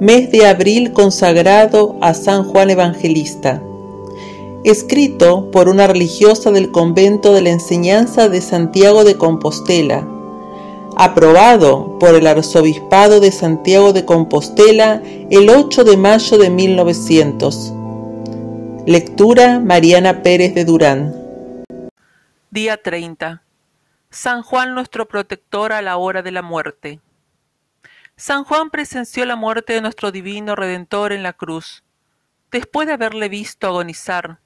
mes de abril consagrado a San Juan Evangelista. Escrito por una religiosa del convento de la enseñanza de Santiago de Compostela. Aprobado por el Arzobispado de Santiago de Compostela el 8 de mayo de 1900. Lectura Mariana Pérez de Durán. Día 30. San Juan nuestro protector a la hora de la muerte. San Juan presenció la muerte de nuestro divino Redentor en la cruz. Después de haberle visto agonizar,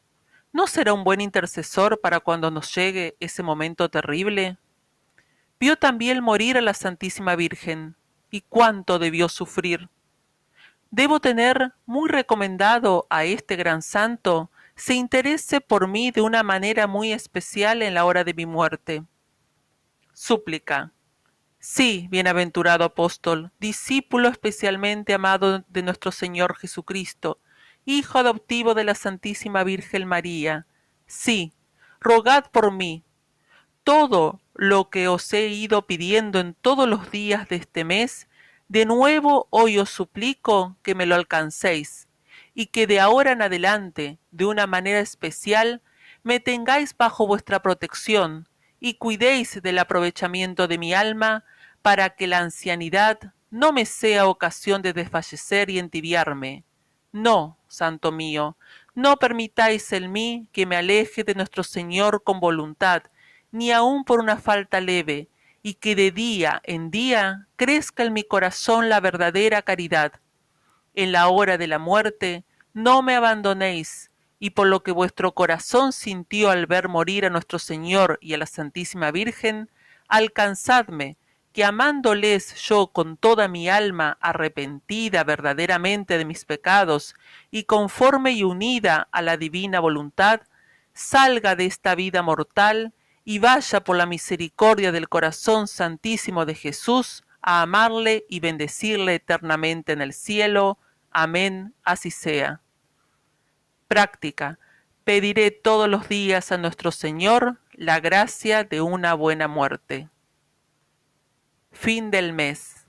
¿no será un buen intercesor para cuando nos llegue ese momento terrible? Vio también morir a la Santísima Virgen, y cuánto debió sufrir. Debo tener muy recomendado a este gran santo se interese por mí de una manera muy especial en la hora de mi muerte. Súplica. Sí, bienaventurado apóstol, discípulo especialmente amado de nuestro Señor Jesucristo, Hijo adoptivo de la Santísima Virgen María. Sí, rogad por mí. Todo lo que os he ido pidiendo en todos los días de este mes, de nuevo hoy os suplico que me lo alcancéis, y que de ahora en adelante, de una manera especial, me tengáis bajo vuestra protección, y cuidéis del aprovechamiento de mi alma, para que la ancianidad no me sea ocasión de desfallecer y entibiarme. No, santo mío, no permitáis en mí que me aleje de nuestro Señor con voluntad, ni aun por una falta leve, y que de día en día crezca en mi corazón la verdadera caridad. En la hora de la muerte, no me abandonéis, y por lo que vuestro corazón sintió al ver morir a nuestro Señor y a la Santísima Virgen, alcanzadme, que amándoles yo con toda mi alma, arrepentida verdaderamente de mis pecados, y conforme y unida a la divina voluntad, salga de esta vida mortal y vaya por la misericordia del corazón santísimo de Jesús a amarle y bendecirle eternamente en el cielo. Amén, así sea. Práctica. Pediré todos los días a nuestro Señor la gracia de una buena muerte. Fin del mes.